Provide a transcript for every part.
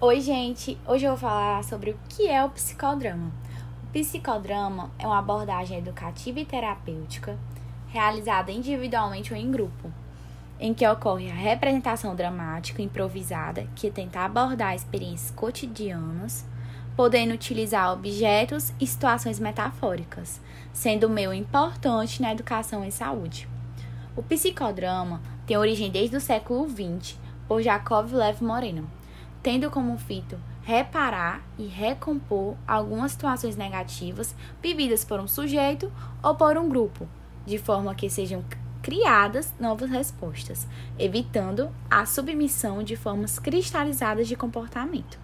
Oi, gente! Hoje eu vou falar sobre o que é o psicodrama. O psicodrama é uma abordagem educativa e terapêutica realizada individualmente ou em grupo, em que ocorre a representação dramática improvisada que tenta abordar experiências cotidianas, podendo utilizar objetos e situações metafóricas, sendo um meio importante na educação em saúde. O psicodrama tem origem desde o século XX por Jacob Lev Moreno tendo como fito reparar e recompor algumas situações negativas vividas por um sujeito ou por um grupo, de forma que sejam criadas novas respostas, evitando a submissão de formas cristalizadas de comportamento.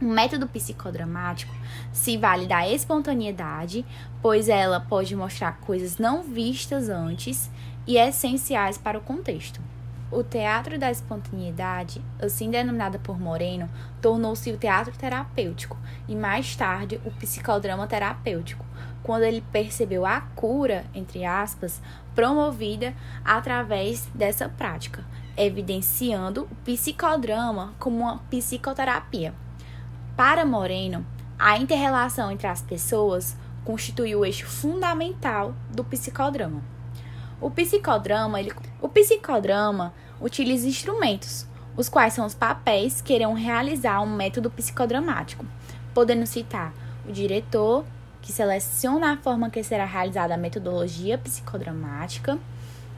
O método psicodramático se vale da espontaneidade, pois ela pode mostrar coisas não vistas antes e essenciais para o contexto. O teatro da espontaneidade, assim denominada por Moreno, tornou-se o teatro terapêutico e mais tarde o psicodrama terapêutico, quando ele percebeu a cura, entre aspas, promovida através dessa prática, evidenciando o psicodrama como uma psicoterapia. Para Moreno, a interrelação entre as pessoas constitui o eixo fundamental do psicodrama. O psicodrama, ele, o psicodrama utiliza instrumentos, os quais são os papéis que irão realizar um método psicodramático, podendo citar o diretor, que seleciona a forma que será realizada a metodologia psicodramática,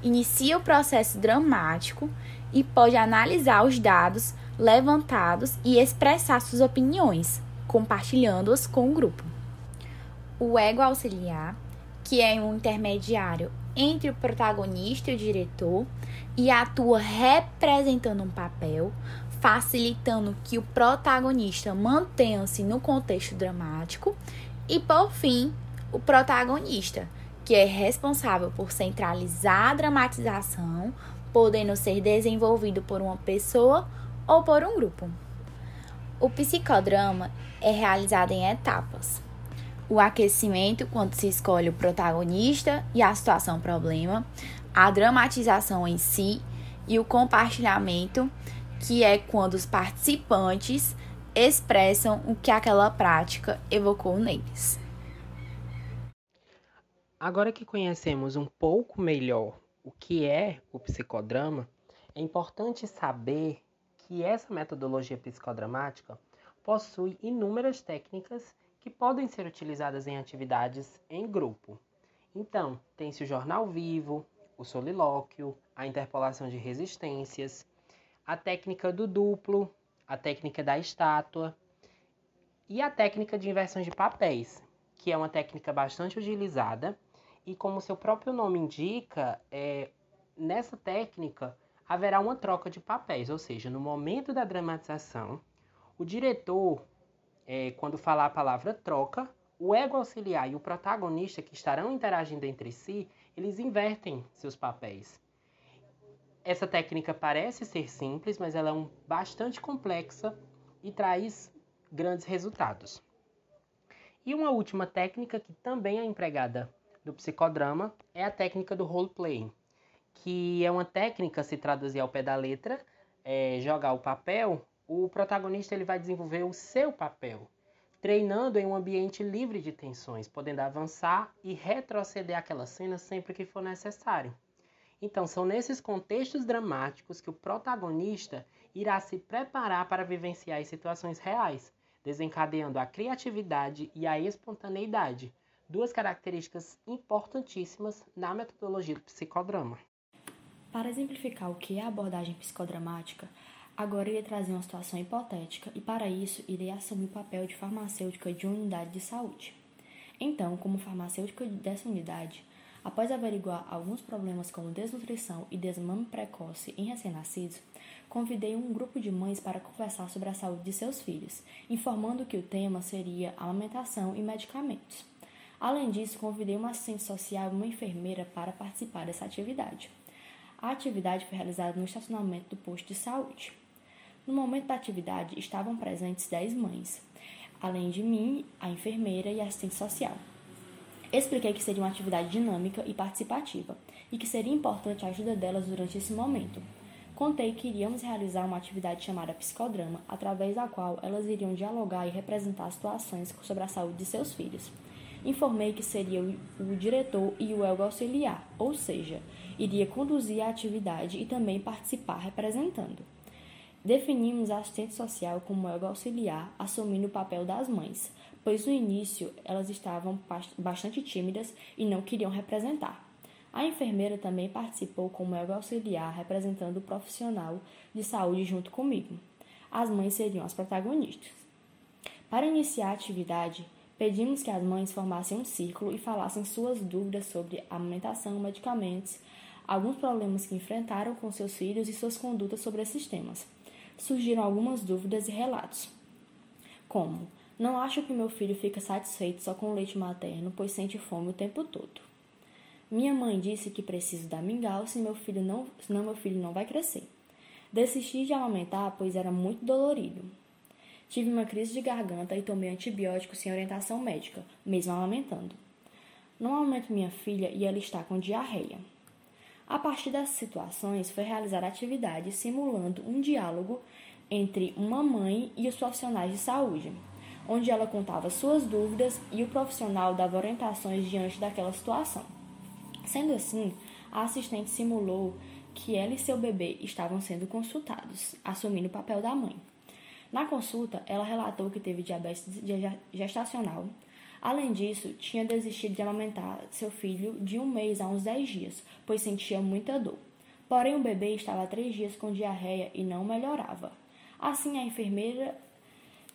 inicia o processo dramático e pode analisar os dados levantados e expressar suas opiniões, compartilhando-as com o grupo. O ego auxiliar, que é um intermediário entre o protagonista e o diretor e atua representando um papel, facilitando que o protagonista mantenha-se no contexto dramático e, por fim, o protagonista, que é responsável por centralizar a dramatização, podendo ser desenvolvido por uma pessoa ou por um grupo. O psicodrama é realizado em etapas o aquecimento, quando se escolhe o protagonista e a situação problema, a dramatização em si e o compartilhamento, que é quando os participantes expressam o que aquela prática evocou neles. Agora que conhecemos um pouco melhor o que é o psicodrama, é importante saber que essa metodologia psicodramática possui inúmeras técnicas que podem ser utilizadas em atividades em grupo. Então, tem-se o jornal vivo, o solilóquio, a interpolação de resistências, a técnica do duplo, a técnica da estátua e a técnica de inversão de papéis, que é uma técnica bastante utilizada e, como seu próprio nome indica, é, nessa técnica haverá uma troca de papéis, ou seja, no momento da dramatização, o diretor é, quando falar a palavra troca, o ego auxiliar e o protagonista que estarão interagindo entre si, eles invertem seus papéis. Essa técnica parece ser simples, mas ela é um, bastante complexa e traz grandes resultados. E uma última técnica que também é empregada no psicodrama é a técnica do role-playing, que é uma técnica, se traduzir ao pé da letra, é jogar o papel o protagonista ele vai desenvolver o seu papel, treinando em um ambiente livre de tensões, podendo avançar e retroceder aquela cena sempre que for necessário. Então, são nesses contextos dramáticos que o protagonista irá se preparar para vivenciar situações reais, desencadeando a criatividade e a espontaneidade, duas características importantíssimas na metodologia do psicodrama. Para exemplificar o que é a abordagem psicodramática, Agora irei trazer uma situação hipotética e, para isso, irei assumir o papel de farmacêutica de uma unidade de saúde. Então, como farmacêutica dessa unidade, após averiguar alguns problemas como desnutrição e desmame precoce em recém-nascidos, convidei um grupo de mães para conversar sobre a saúde de seus filhos, informando que o tema seria amamentação e medicamentos. Além disso, convidei uma assistente social e uma enfermeira para participar dessa atividade. A atividade foi realizada no estacionamento do posto de saúde. No momento da atividade estavam presentes 10 mães, além de mim, a enfermeira e a assistente social. Expliquei que seria uma atividade dinâmica e participativa e que seria importante a ajuda delas durante esse momento. contei que iríamos realizar uma atividade chamada psicodrama, através da qual elas iriam dialogar e representar situações sobre a saúde de seus filhos. Informei que seria o, diretor e o ego auxiliar, ou seja, iria conduzir a atividade e também participar representando. Definimos a assistente social como ego auxiliar, assumindo o papel das mães, pois no início elas estavam bastante tímidas e não queriam representar. A enfermeira também participou como ego auxiliar, representando o profissional de saúde junto comigo. As mães seriam as protagonistas. Para iniciar a atividade, pedimos que as mães formassem um círculo e falassem suas dúvidas sobre amamentação, medicamentos, alguns problemas que enfrentaram com seus filhos e suas condutas sobre esses temas. Surgiram algumas dúvidas e relatos, como: Não acho que meu filho fica satisfeito só com o leite materno, pois sente fome o tempo todo. Minha mãe disse que preciso dar mingau, se meu filho não, senão meu filho não vai crescer. Desisti de amamentar, pois era muito dolorido. Tive uma crise de garganta e tomei antibiótico sem orientação médica, mesmo amamentando. Não amamento minha filha e ela está com diarreia. A partir dessas situações, foi realizar atividades simulando um diálogo entre uma mãe e os profissionais de saúde, onde ela contava suas dúvidas e o profissional dava orientações diante daquela situação. Sendo assim, a assistente simulou que ela e seu bebê estavam sendo consultados, assumindo o papel da mãe. Na consulta, ela relatou que teve diabetes gestacional. Além disso, tinha desistido de amamentar seu filho de um mês a uns 10 dias, pois sentia muita dor. Porém, o bebê estava há três dias com diarreia e não melhorava. Assim, a enfermeira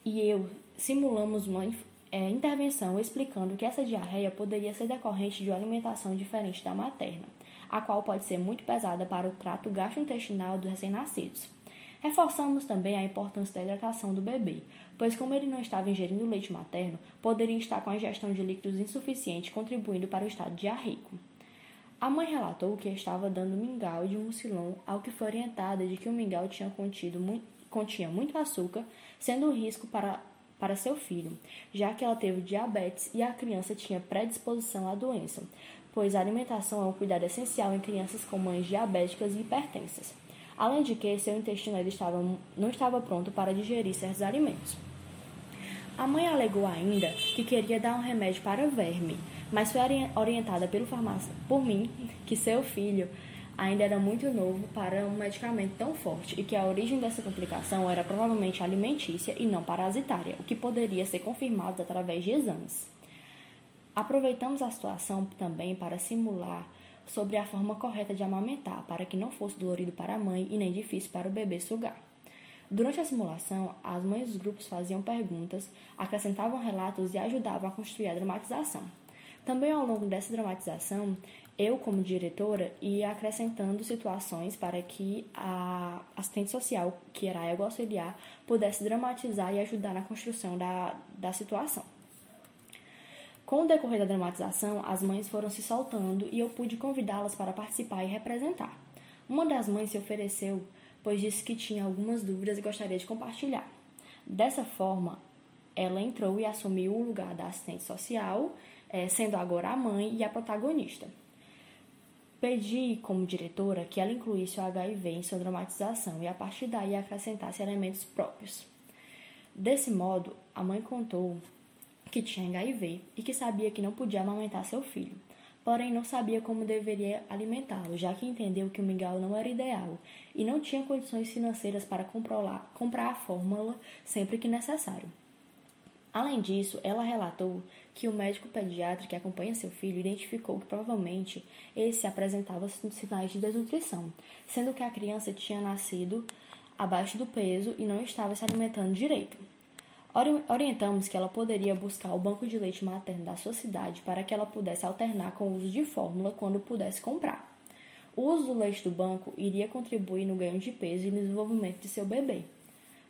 e eu simulamos uma é, intervenção explicando que essa diarreia poderia ser decorrente de uma alimentação diferente da materna, a qual pode ser muito pesada para o trato gastrointestinal dos recém-nascidos. Reforçamos também a importância da hidratação do bebê, pois como ele não estava ingerindo leite materno, poderia estar com a ingestão de líquidos insuficiente, contribuindo para o estado diarreico. A mãe relatou que estava dando mingau de mucilon, ao que foi orientada de que o mingau tinha contido muito, continha muito açúcar, sendo um risco para para seu filho, já que ela teve diabetes e a criança tinha predisposição à doença, pois a alimentação é um cuidado essencial em crianças com mães diabéticas e hipertensas. Além de que seu intestino estava, não estava pronto para digerir certos alimentos. A mãe alegou ainda que queria dar um remédio para verme, mas foi orientada pelo farmacêutico por mim que seu filho ainda era muito novo para um medicamento tão forte e que a origem dessa complicação era provavelmente alimentícia e não parasitária, o que poderia ser confirmado através de exames. Aproveitamos a situação também para simular sobre a forma correta de amamentar, para que não fosse dolorido para a mãe e nem difícil para o bebê sugar. Durante a simulação, as mães dos grupos faziam perguntas, acrescentavam relatos e ajudavam a construir a dramatização. Também ao longo dessa dramatização, eu, como diretora, ia acrescentando situações para que a assistente social, que era ego auxiliar, pudesse dramatizar e ajudar na construção da, da situação. Com o decorrer da dramatização, as mães foram se soltando e eu pude convidá-las para participar e representar. Uma das mães se ofereceu, pois disse que tinha algumas dúvidas e gostaria de compartilhar. Dessa forma, ela entrou e assumiu o lugar da assistente social, eh, sendo agora a mãe e a protagonista. Pedi, como diretora, que ela incluísse o HIV em sua dramatização e, a partir daí, acrescentasse elementos próprios. Desse modo, a mãe contou que tinha HIV e que sabia que não podia amamentar seu filho, porém não sabia como deveria alimentá-lo, já que entendeu que o mingau não era ideal e não tinha condições financeiras para comprar a fórmula sempre que necessário. Além disso, ela relatou que o médico pediatra que acompanha seu filho identificou que provavelmente esse apresentava sinais de desnutrição, sendo que a criança tinha nascido abaixo do peso e não estava se alimentando direito. Orientamos que ela poderia buscar o banco de leite materno da sua cidade para que ela pudesse alternar com o uso de fórmula quando pudesse comprar. O uso do leite do banco iria contribuir no ganho de peso e no desenvolvimento de seu bebê.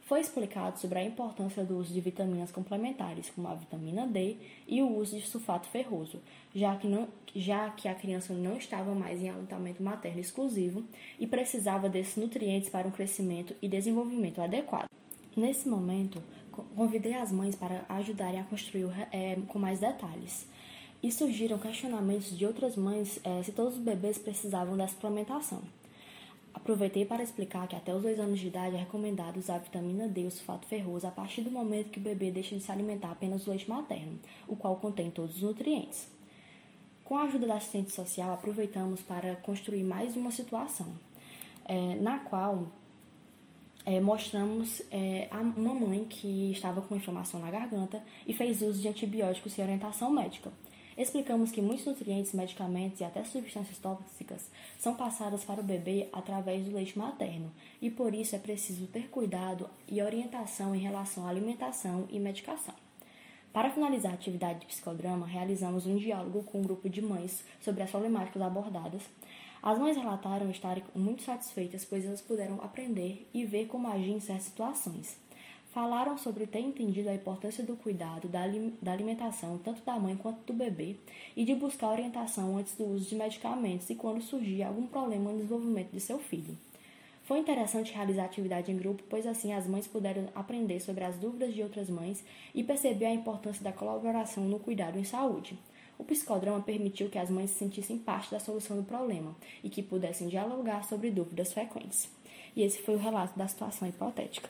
Foi explicado sobre a importância do uso de vitaminas complementares, como a vitamina D e o uso de sulfato ferroso, já que, não, já que a criança não estava mais em aleitamento materno exclusivo e precisava desses nutrientes para um crescimento e desenvolvimento adequado. Nesse momento, convidei as mães para ajudarem a construir é, com mais detalhes. E surgiram questionamentos de outras mães é, se todos os bebês precisavam da suplementação. Aproveitei para explicar que até os dois anos de idade é recomendado usar vitamina D, o sulfato ferroso, a partir do momento que o bebê deixa de se alimentar apenas do leite materno, o qual contém todos os nutrientes. Com a ajuda da assistente social, aproveitamos para construir mais uma situação, é, na qual é, mostramos é, a uma mãe que estava com inflamação na garganta e fez uso de antibióticos sem orientação médica. Explicamos que muitos nutrientes, medicamentos e até substâncias tóxicas são passadas para o bebê através do leite materno e por isso é preciso ter cuidado e orientação em relação à alimentação e medicação. Para finalizar a atividade de psicodrama, realizamos um diálogo com um grupo de mães sobre as problemáticas abordadas. As mães relataram estarem muito satisfeitas, pois elas puderam aprender e ver como agir em certas situações. Falaram sobre ter entendido a importância do cuidado da alimentação, tanto da mãe quanto do bebê, e de buscar orientação antes do uso de medicamentos e quando surgir algum problema no desenvolvimento de seu filho. Foi interessante realizar a atividade em grupo, pois assim as mães puderam aprender sobre as dúvidas de outras mães e perceber a importância da colaboração no cuidado em saúde. O psicodrama permitiu que as mães se sentissem parte da solução do problema e que pudessem dialogar sobre dúvidas frequentes. E esse foi o relato da situação hipotética.